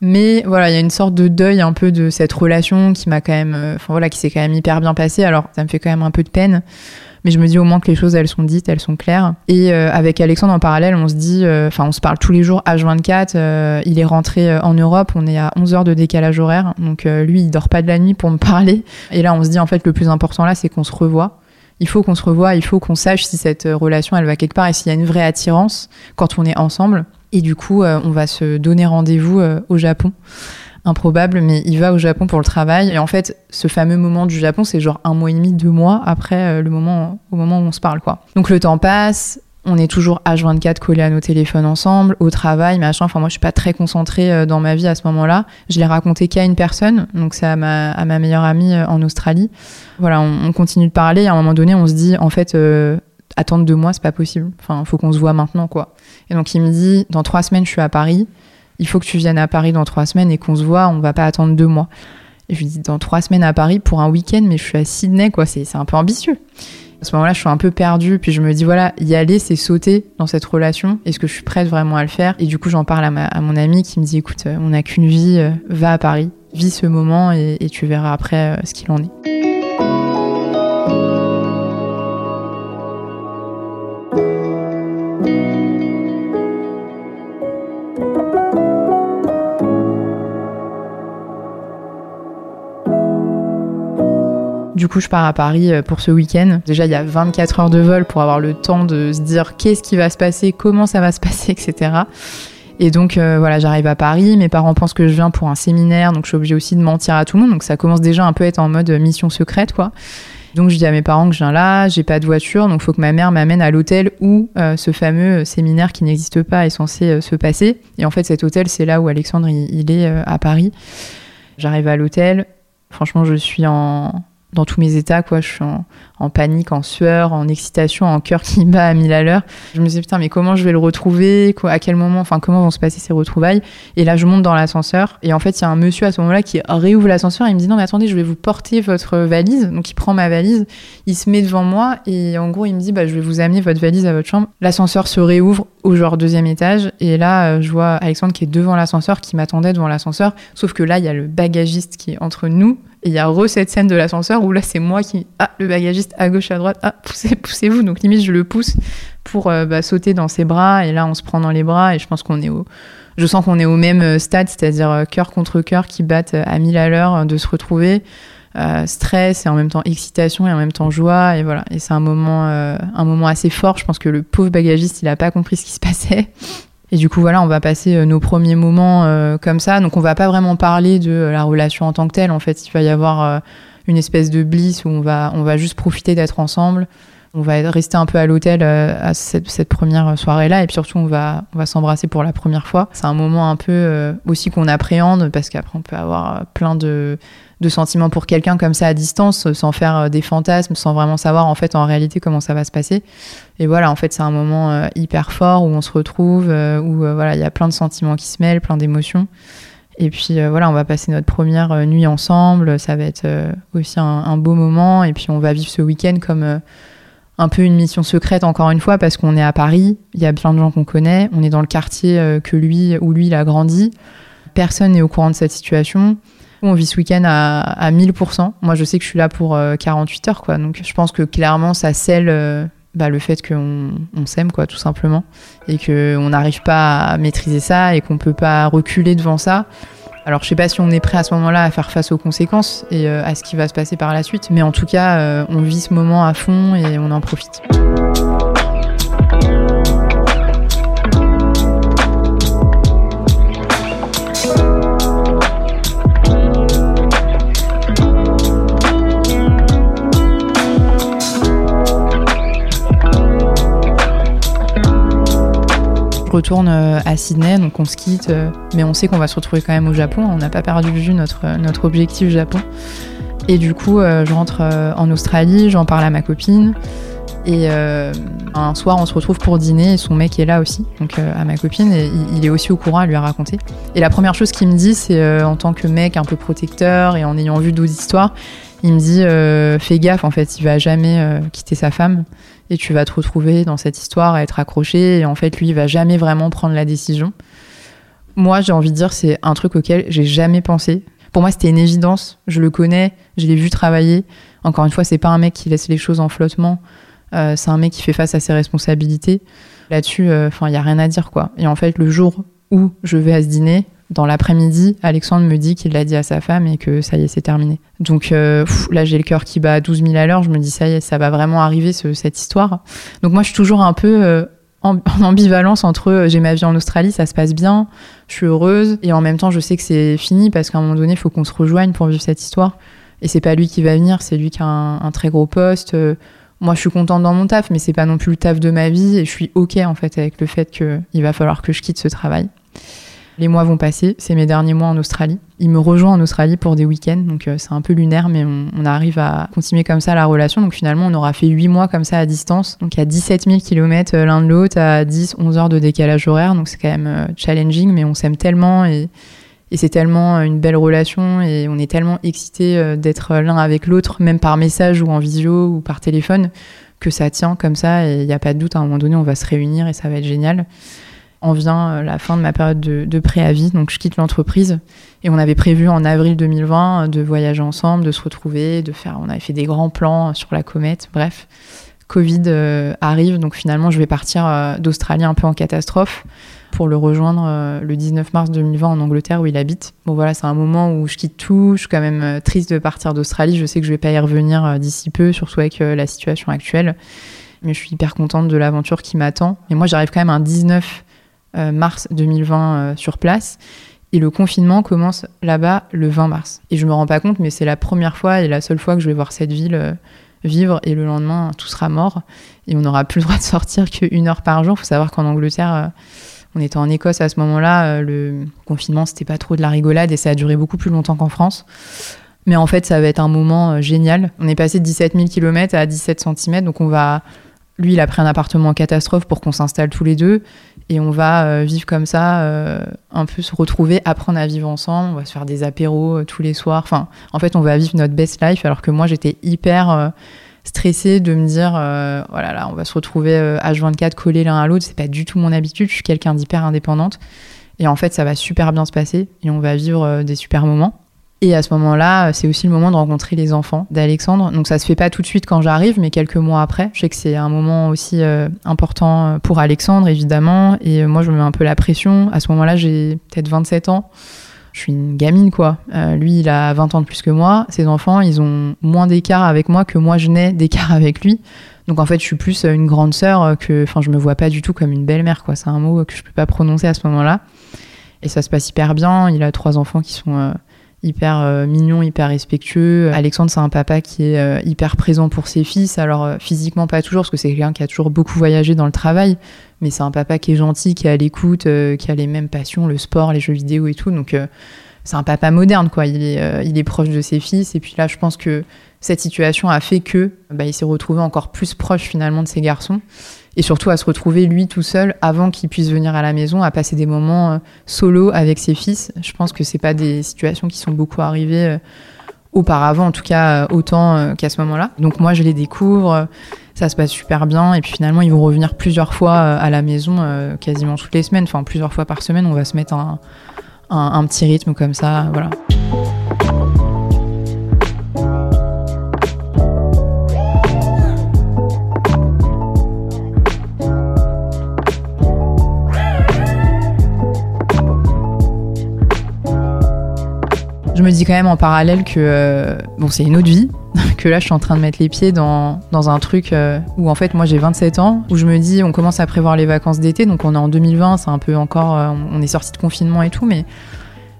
Mais voilà, il y a une sorte de deuil un peu de cette relation qui m'a quand même, euh, enfin voilà, qui s'est quand même hyper bien passée. Alors ça me fait quand même un peu de peine, mais je me dis au moins que les choses elles sont dites, elles sont claires. Et euh, avec Alexandre en parallèle, on se dit, euh, enfin on se parle tous les jours H24. il est rentré en Europe, on est à 11 heures de décalage horaire, donc lui il dort pas de la nuit pour me parler. Et là on se dit en fait le plus important là c'est qu'on se revoit il faut qu'on se revoie, il faut qu'on sache si cette euh, relation elle va quelque part et s'il y a une vraie attirance quand on est ensemble. Et du coup, euh, on va se donner rendez-vous euh, au Japon. Improbable, mais il va au Japon pour le travail. Et en fait, ce fameux moment du Japon, c'est genre un mois et demi, deux mois après le moment, au moment où on se parle, quoi. Donc le temps passe, on est toujours H24 collés à nos téléphones ensemble, au travail, machin. Enfin, moi, je suis pas très concentrée euh, dans ma vie à ce moment-là. Je l'ai raconté qu'à une personne, donc c'est à ma, meilleure amie euh, en Australie. Voilà, on, continue de parler. À un moment donné, on se dit, en fait, euh, attendre deux mois, c'est pas possible. Enfin, faut qu'on se voit maintenant, quoi. Et donc, il me dit, dans trois semaines, je suis à Paris. Il faut que tu viennes à Paris dans trois semaines et qu'on se voit. On va pas attendre deux mois. Et je lui dis, dans trois semaines à Paris pour un week-end, mais je suis à Sydney, quoi. C'est un peu ambitieux. À ce moment-là, je suis un peu perdue, puis je me dis voilà, y aller, c'est sauter dans cette relation. Est-ce que je suis prête vraiment à le faire? Et du coup, j'en parle à, mon ami qui me dit écoute, euh, on n'a qu'une vie, euh, va à Paris, vis ce moment et, tu verras après euh, ce qu'il en est. Du coup, je pars à Paris euh, pour ce week-end. Déjà, il y a 24 heures de vol pour avoir le temps de se dire qu'est-ce qui va se passer, comment ça va se passer, etc. Et donc euh, voilà, j'arrive à Paris, mes parents pensent que je viens pour un séminaire, donc je suis obligée aussi de mentir à tout le monde, donc ça commence déjà un peu à être en mode mission secrète, quoi. Donc je dis à mes parents que je viens là, j'ai pas de voiture, donc faut que ma mère m'amène à l'hôtel où euh, ce fameux séminaire qui n'existe pas est censé se passer. Et en fait, cet hôtel, c'est là où Alexandre il est à Paris. J'arrive à l'hôtel, franchement, je suis en dans tous mes états, quoi. Je suis en, panique, en sueur, en excitation, en cœur qui bat à mille à l'heure. Je me dis, putain, mais comment je vais le retrouver? À quel moment? Enfin, comment vont se passer ces retrouvailles? Et là, je monte dans l'ascenseur. Et en fait, il y a un monsieur à ce moment-là qui réouvre l'ascenseur et il me dit, non, mais attendez, je vais vous porter votre valise. Donc, il prend ma valise, il se met devant moi et en gros, il me dit, bah, je vais vous amener votre valise à votre chambre. L'ascenseur se réouvre au genre deuxième étage. Et là, euh, je vois Alexandre qui est devant l'ascenseur, qui m'attendait devant l'ascenseur. Sauf que là, il y a le bagagiste qui est entre nous il y a re cette scène de l'ascenseur où là, c'est moi qui. Ah, le bagagiste à gauche, à droite. Ah, poussez, poussez-vous. Donc, limite, je le pousse pour euh, bah, sauter dans ses bras. Et là, on se prend dans les bras. Et je pense qu'on est au. Je sens qu'on est au même euh, stade, c'est-à-dire euh, cœur contre cœur qui battent à mille à l'heure de se retrouver. stress et en même temps excitation et en même temps joie et voilà et c'est un moment un moment assez fort je pense que le pauvre bagagiste il a pas compris ce qui se passait et du coup, voilà, on va passer euh, nos premiers moments euh, comme ça. Donc, on va pas vraiment parler de euh, la relation en tant que telle. En fait, il va y avoir une espèce de bliss où on va, on va juste profiter d'être ensemble. On va rester un peu à l'hôtel à cette, cette première soirée-là. Et puis surtout, on va, on va s'embrasser pour la première fois. C'est un moment un peu aussi qu'on appréhende parce qu'après, on peut avoir plein de de sentiments pour quelqu'un comme ça à distance, sans faire euh, des fantasmes, sans vraiment savoir en fait en réalité comment ça va se passer. Et voilà, en fait, c'est un moment euh, hyper fort où on se retrouve, euh, où voilà, il y a plein de sentiments qui se mêlent, plein d'émotions. Et puis voilà, on va passer notre première nuit ensemble. Ça va être aussi un, beau moment. Et puis on va vivre ce week-end comme un peu une mission secrète encore une fois parce qu'on est à Paris. Il y a plein de gens qu'on connaît. On est dans le quartier que lui où lui il a grandi. Personne n'est au courant de cette situation. On vit ce week-end à, 1000%. Moi, je sais que je suis là pour 48 heures, quoi. Donc, je pense que clairement, ça scelle bah, le fait qu'on on, s'aime, quoi, tout simplement, et qu'on n'arrive pas à maîtriser ça et qu'on peut pas reculer devant ça. Alors, je sais pas si on est prêt à ce moment-là à faire face aux conséquences et euh, à ce qui va se passer par la suite, mais en tout cas, euh, on vit ce moment à fond et on en profite. Retourne euh, à Sydney, donc on se quitte, euh, mais on sait qu'on va se retrouver quand même au Japon. On n'a pas perdu de vue notre, notre objectif Japon. Et du coup, euh, je rentre en Australie, j'en parle à ma copine. Et un soir, on se retrouve pour dîner et son mec est là aussi, donc à ma copine, et il, est aussi au courant, à lui a raconté. Et la première chose qu'il me dit, c'est en tant que mec un peu protecteur et en ayant vu d'autres histoires, il me dit fais gaffe, en fait, il va jamais quitter sa femme et tu vas te retrouver dans cette histoire à être accroché et en fait lui il va jamais vraiment prendre la décision. Moi j'ai envie de dire c'est un truc auquel j'ai jamais pensé. Pour moi c'était une évidence, je le connais, je l'ai vu travailler. Encore une fois c'est pas un mec qui laisse les choses en flottement, euh, c'est un mec qui fait face à ses responsabilités. Là-dessus, euh, enfin il y a rien à dire quoi. Et en fait le jour où je vais à ce dîner, dans l'après-midi, Alexandre me dit qu'il l'a dit à sa femme et que ça y est, c'est terminé. Donc euh, là, j'ai le cœur qui bat à 12 000 à l'heure. Je me dis, ça y est, ça va vraiment arriver, cette histoire. Donc moi, je suis toujours un peu euh, en, ambivalence entre euh, j'ai ma vie en Australie, ça se passe bien, je suis heureuse, et en même temps, je sais que c'est fini parce qu'à un moment donné, il faut qu'on se rejoigne pour vivre cette histoire. Et c'est pas lui qui va venir, c'est lui qui a un, très gros poste. moi, je suis contente dans mon taf, mais c'est pas non plus le taf de ma vie, et je suis ok en fait avec le fait qu'il va falloir que je quitte ce travail. Les mois vont passer, c'est mes derniers mois en Australie. Il me rejoint en Australie pour des week-ends, donc euh, c'est un peu lunaire, mais on, arrive à continuer comme ça la relation. Donc finalement, on aura fait 8 mois comme ça à distance, donc à 17 000 km l'un de l'autre, à 10-11 heures de décalage horaire, donc c'est quand même euh, challenging, mais on s'aime tellement et, c'est tellement euh, une belle relation et on est tellement excités d'être l'un avec l'autre, même par message ou en visio ou par téléphone, que ça tient comme ça et il n'y a pas de doute, à un moment donné, on va se réunir et ça va être génial en vient euh, la fin de ma période de, préavis, donc je quitte l'entreprise. Et on avait prévu en avril 2020 de voyager ensemble, de se retrouver, de faire. On avait fait des grands plans sur la comète, bref. Covid euh, arrive, donc finalement je vais partir euh, d'Australie un peu en catastrophe pour le rejoindre le 19 mars 2020 en Angleterre où il habite. Bon voilà, c'est un moment où je quitte tout, je suis quand même triste de partir d'Australie, je sais que je vais pas y revenir d'ici peu, surtout avec la situation actuelle. Mais je suis hyper contente de l'aventure qui m'attend. Et moi j'arrive quand même un 19 euh, mars 2020 euh, sur place. Et le confinement commence là-bas le 20 mars. Et je me rends pas compte, mais c'est la première fois et la seule fois que je vais voir cette ville euh, vivre. Et le lendemain, tout sera mort. Et on n'aura plus le droit de sortir qu'une heure par jour. Il faut savoir qu'en Angleterre, on était en Écosse à ce moment-là. le confinement, c'était pas trop de la rigolade et ça a duré beaucoup plus longtemps qu'en France. Mais en fait, ça va être un moment génial. On est passé de 17 000 km à 17 cm. Donc on va. Lui, il a pris un appartement en catastrophe pour qu'on s'installe tous les deux et on va euh, vivre comme ça, euh, un peu se retrouver, apprendre à vivre ensemble. On va se faire des apéros euh, tous les soirs. Enfin, en fait, on va vivre notre best life. Alors que moi, j'étais hyper stressée de me dire, voilà, là, on va se retrouver H24 collés l'un à l'autre. C'est pas du tout mon habitude. Je suis quelqu'un d'hyper indépendante. Et en fait, ça va super bien se passer et on va vivre des super moments. Et à ce moment-là, c'est aussi le moment de rencontrer les enfants d'Alexandre. Donc ça se fait pas tout de suite quand j'arrive, mais quelques mois après. Je sais que c'est un moment aussi euh, important pour Alexandre, évidemment. Et moi, je me mets un peu la pression. À ce moment-là, j'ai peut-être 27 ans. Je suis une gamine, quoi. Euh, lui, il a 20 ans de plus que moi. Ses enfants, ils ont moins d'écart avec moi que moi, je n'ai d'écart avec lui. Donc en fait, je suis plus une grande sœur que... Enfin, je me vois pas du tout comme une belle-mère, quoi. C'est un mot que je peux pas prononcer à ce moment-là. Et ça se passe hyper bien. Il a trois enfants qui sont... Euh, hyper euh, mignon, hyper respectueux. Alexandre, c'est un papa qui est euh, hyper présent pour ses fils. Alors euh, physiquement pas toujours, parce que c'est quelqu'un qui a toujours beaucoup voyagé dans le travail, mais c'est un papa qui est gentil, qui est à l'écoute, qui a les mêmes passions, le sport, les jeux vidéo et tout. Donc c'est un papa moderne, quoi. Il est, il est proche de ses fils. Et puis là, je pense que cette situation a fait que bah, il s'est retrouvé encore plus proche finalement de ses garçons et surtout à se retrouver lui tout seul avant qu'il puisse venir à la maison, à passer des moments euh, solo avec ses fils. Je pense que c'est pas des situations qui sont beaucoup arrivées euh, auparavant, en tout cas euh, autant qu'à ce moment-là. Donc moi je les découvre, ça se passe super bien et puis finalement ils vont revenir plusieurs fois à la maison, quasiment toutes les semaines, enfin plusieurs fois par semaine. On va se mettre un, un petit rythme comme ça, voilà. Je me dis quand même en parallèle que euh, bon, c'est une autre vie, que là je suis en train de mettre les pieds dans, un truc euh, où en fait moi j'ai 27 ans, où je me dis on commence à prévoir les vacances d'été, donc on est en 2020, c'est un peu encore, euh, on est sorti de confinement et tout, mais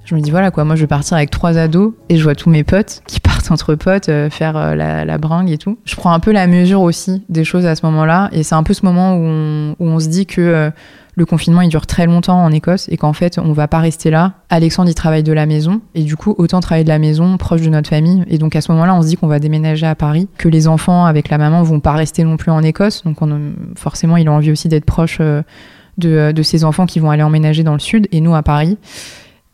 je me dis voilà quoi, moi je vais partir avec trois ados et je vois tous mes potes qui partent entre potes faire la, la, bringue et tout. Je prends un peu la mesure aussi des choses à ce moment-là et c'est un peu ce moment où on se dit que le confinement il dure très longtemps en Écosse et qu'en fait on va pas rester là. Alexandre il travaille de la maison et du coup autant travailler de la maison proche de notre famille et donc à ce moment-là on se dit qu'on va déménager à Paris, que les enfants avec la maman vont pas rester non plus en Écosse donc on, forcément il a envie aussi d'être proche euh, de, de ses enfants qui vont aller emménager dans le sud et nous à Paris.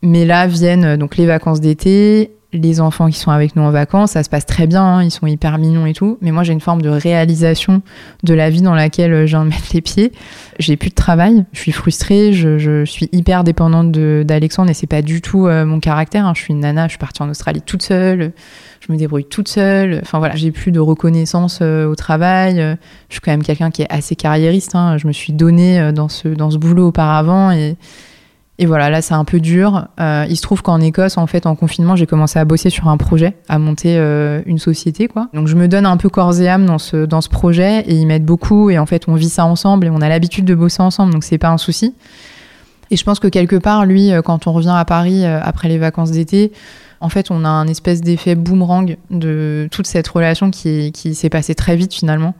Mais là viennent euh, donc les vacances d'été, les enfants qui sont avec nous en vacances, ça se passe très bien, hein, ils sont hyper mignons et tout. Mais moi, j'ai une forme de réalisation de la vie dans laquelle euh, je viens de mettre les pieds. J'ai plus de travail, je suis frustrée, je, suis hyper dépendante d'Alexandre et c'est pas du tout euh, mon caractère. Hein. Je suis une nana, je suis partie en Australie toute seule, je me débrouille toute seule. Enfin voilà, j'ai plus de reconnaissance euh, au travail. Je suis quand même quelqu'un qui est assez carriériste. Hein. Je me suis donnée dans ce, dans ce boulot auparavant et et voilà, là c'est un peu dur. Euh, il se trouve qu'en Écosse, en fait, en confinement, j'ai commencé à bosser sur un projet, à monter euh, une société, quoi. Donc je me donne un peu corps et âme dans ce dans ce projet et ils m'aident beaucoup et en fait on vit ça ensemble et on a l'habitude de bosser ensemble, donc c'est pas un souci. Et je pense que quelque part, lui, euh, quand on revient à Paris après les vacances d'été, en fait, on a un espèce d'effet boomerang de toute cette relation qui, qui s'est passée très vite finalement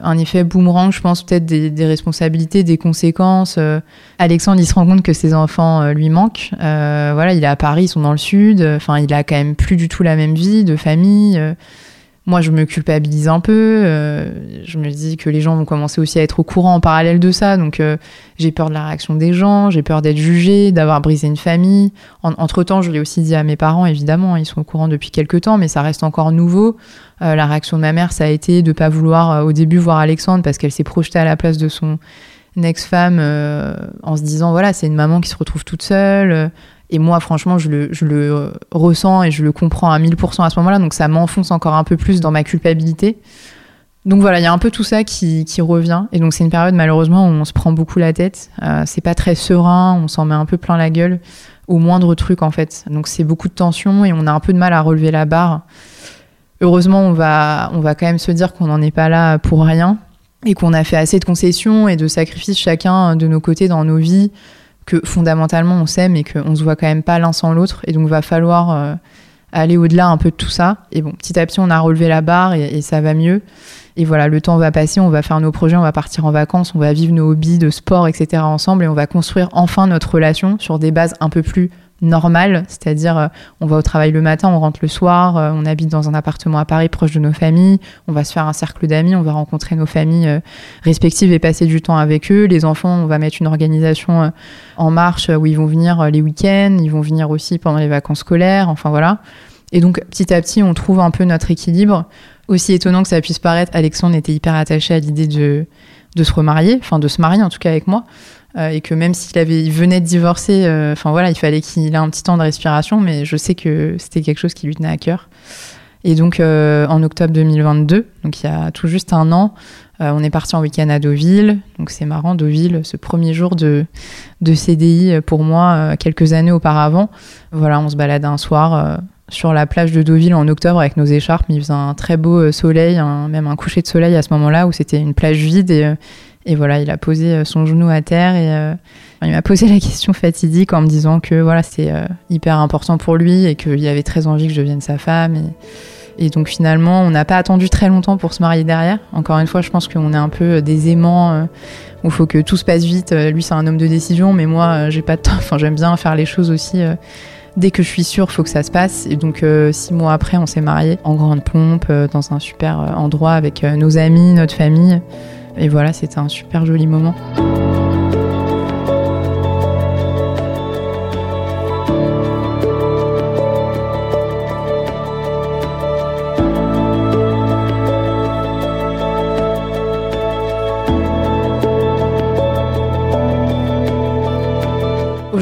un effet boomerang, je pense peut-être des, responsabilités, des conséquences. Euh, Alexandre, il se rend compte que ses enfants euh, lui manquent. Euh, voilà, il est à Paris, ils sont dans le sud. Enfin, il a quand même plus du tout la même vie de famille. Moi, je me culpabilise un peu. je me dis que les gens vont commencer aussi à être au courant en parallèle de ça. Donc, j'ai peur de la réaction des gens. J'ai peur d'être jugée, d'avoir brisé une famille. entre temps, je l'ai aussi dit à mes parents, évidemment. Ils sont au courant depuis quelques temps, mais ça reste encore nouveau. Euh, la réaction de ma mère, ça a été de ne pas vouloir euh, au début voir Alexandre parce qu'elle s'est projetée à la place de son ex-femme euh, en se disant voilà, c'est une maman qui se retrouve toute seule. Et moi, franchement, je le, ressens et je le comprends à 1000% à ce moment-là. Donc ça m'enfonce encore un peu plus dans ma culpabilité. Donc voilà, il y a un peu tout ça qui, revient. Et donc c'est une période malheureusement où on se prend beaucoup la tête. c'est pas très serein, on s'en met un peu plein la gueule au moindre truc en fait. Donc c'est beaucoup de tension et on a un peu de mal à relever la barre heureusement, on va, on va quand même se dire qu'on n'en est pas là pour rien et qu'on a fait assez de concessions et de sacrifices chacun de nos côtés dans nos vies, fondamentalement on s'aime et qu'on se voit quand même pas l'un sans l'autre. Et donc, va falloir euh, aller au-delà un peu de tout ça. Et bon, petit à petit, on a relevé la barre et, ça va mieux. Et voilà, le temps va passer, on va faire nos projets, on va partir en vacances, on va vivre nos hobbies de sport, etc. ensemble et on va construire enfin notre relation sur des bases un peu plus normal, c'est-à-dire euh, on va au travail le matin, on rentre le soir, euh, on habite dans un appartement à Paris proche de nos familles, on va se faire un cercle d'amis, on va rencontrer nos familles euh, respectives et passer du temps avec eux. Les enfants, on va mettre une organisation en marche où ils vont venir les week-ends, ils vont venir aussi pendant les vacances scolaires, enfin voilà. Et donc petit à petit, on trouve un peu notre équilibre. Aussi étonnant que ça puisse paraître, Alexandre était hyper attaché à l'idée de, de se remarier, enfin de se marier en tout cas avec moi. Euh, et que même s'il avait, il venait de divorcer, euh, enfin voilà, il fallait qu'il ait un petit temps de respiration, mais je sais que c'était quelque chose qui lui tenait à cœur. Et donc euh, en octobre 2022, donc il y a tout juste un an, on est parti en week-end à Deauville. Donc c'est marrant, Deauville, ce premier jour de, de CDI pour moi, quelques années auparavant. Voilà, on se balade un soir sur la plage de Deauville en octobre avec nos écharpes. Il faisait un très beau soleil, même un coucher de soleil à ce moment-là où c'était une plage vide et voilà, il a posé euh, son genou à terre et euh, il m'a posé la question fatidique en me disant que voilà, c'est euh, hyper important pour lui et qu'il avait très envie que je devienne sa femme. Et, donc finalement, on n'a pas attendu très longtemps pour se marier derrière. Encore une fois, je pense qu'on est un peu des aimants où il faut que tout se passe vite. Lui, c'est un homme de décision, mais moi, j'ai pas de temps. Enfin, j'aime bien faire les choses aussi dès que je suis sûre, faut que ça se passe. Et donc six mois après, on s'est mariés en grande pompe, dans un super endroit avec nos amis, notre famille. Et voilà, c'était un super joli moment.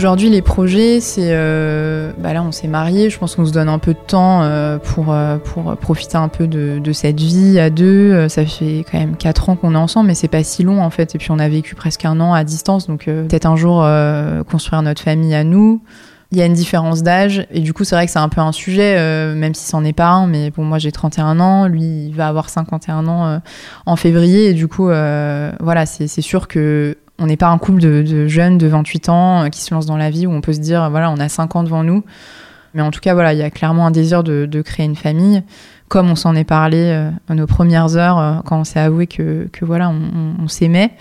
Aujourd'hui, les projets, c'est. Euh, bah là, on s'est mariés. Je pense qu'on se donne un peu de temps euh, pour, euh, pour profiter un peu de, de, cette vie à deux. Ça fait quand même quatre ans qu'on est ensemble, mais c'est pas si long en fait. Et puis, on a vécu presque un an à distance. Donc, peut-être un jour construire notre famille à nous. Il y a une différence d'âge. Et du coup, c'est vrai que c'est un peu un sujet, même si c'en est pas un. Mais bon, moi, j'ai 31 ans. Lui, il va avoir 51 ans en février. Et du coup, voilà, c'est sûr que on n'est pas un couple de, jeunes de 28 ans euh, qui se lancent dans la vie où on peut se dire, voilà, on a 5 ans devant nous. Mais en tout cas, voilà, il y a clairement un désir de, créer une famille, comme on s'en est parlé euh, à nos premières heures euh, quand on s'est avoué que, voilà, on, s'aimait.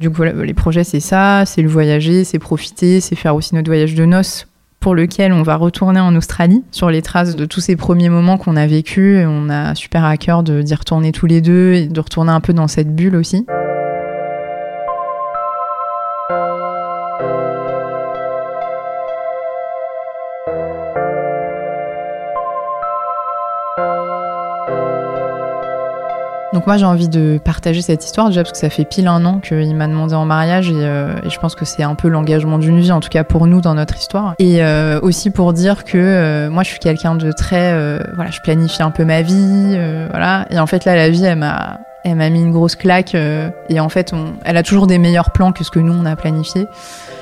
Du coup, les projets, c'est ça, c'est le voyager, c'est profiter, c'est faire aussi notre voyage de noces pour lequel on va retourner en Australie sur les traces de tous ces premiers moments qu'on a vécus. On a super à cœur d'y retourner tous les deux et de retourner un peu dans cette bulle aussi. Donc moi j'ai envie de partager cette histoire déjà parce que ça fait pile un an qu'il m'a demandé en mariage euh, et, je pense que c'est un peu l'engagement d'une vie en tout cas pour nous dans notre histoire. Et euh, aussi pour dire que euh, moi je suis quelqu'un de très voilà je planifie un peu ma vie voilà et en fait là la vie elle m'a elle m'a mis une grosse claque et en fait elle a toujours des meilleurs plans que ce que nous on a planifié.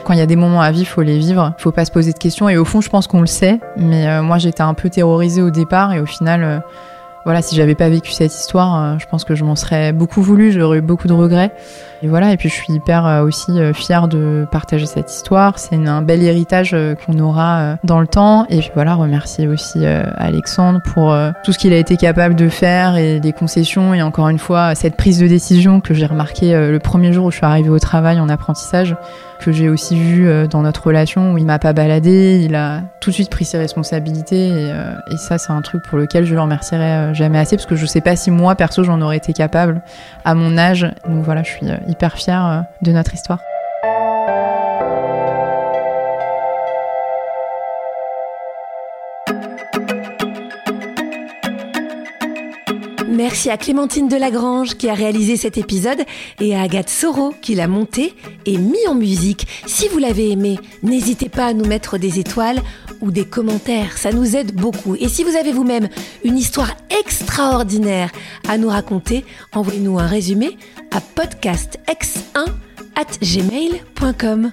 Quand il y a des moments à vivre, faut les vivre, faut pas se poser de questions et au fond je pense qu'on le sait mais moi j'étais un peu terrorisée au départ et au final voilà, si j'avais pas vécu cette histoire, euh, je pense que je m'en serais beaucoup voulu, j'aurais eu beaucoup de regrets. Et voilà, et puis je suis hyper euh, aussi euh, fière de partager cette histoire. C'est un bel héritage qu'on aura dans le temps. Et puis voilà, remercier aussi Alexandre pour tout ce qu'il a été capable de faire et les concessions. Et encore une fois, cette prise de décision que j'ai remarqué le premier jour où je suis arrivée au travail en apprentissage que j'ai aussi vu euh, dans notre relation où il m'a pas baladé, il a tout de suite pris ses responsabilités et, euh, ça c'est un truc pour lequel je le remercierai euh, jamais assez parce que je sais pas si moi perso j'en aurais été capable à mon âge. Donc voilà, je suis hyper fière de notre histoire. Merci à Clémentine Delagrange qui a réalisé cet épisode et à Agathe Soro qui l'a monté et mis en musique. Si vous l'avez aimé, n'hésitez pas à nous mettre des étoiles ou des commentaires, ça nous aide beaucoup. Et si vous avez vous-même une histoire extraordinaire à nous raconter, envoyez-nous un résumé à podcastx1 at gmail.com.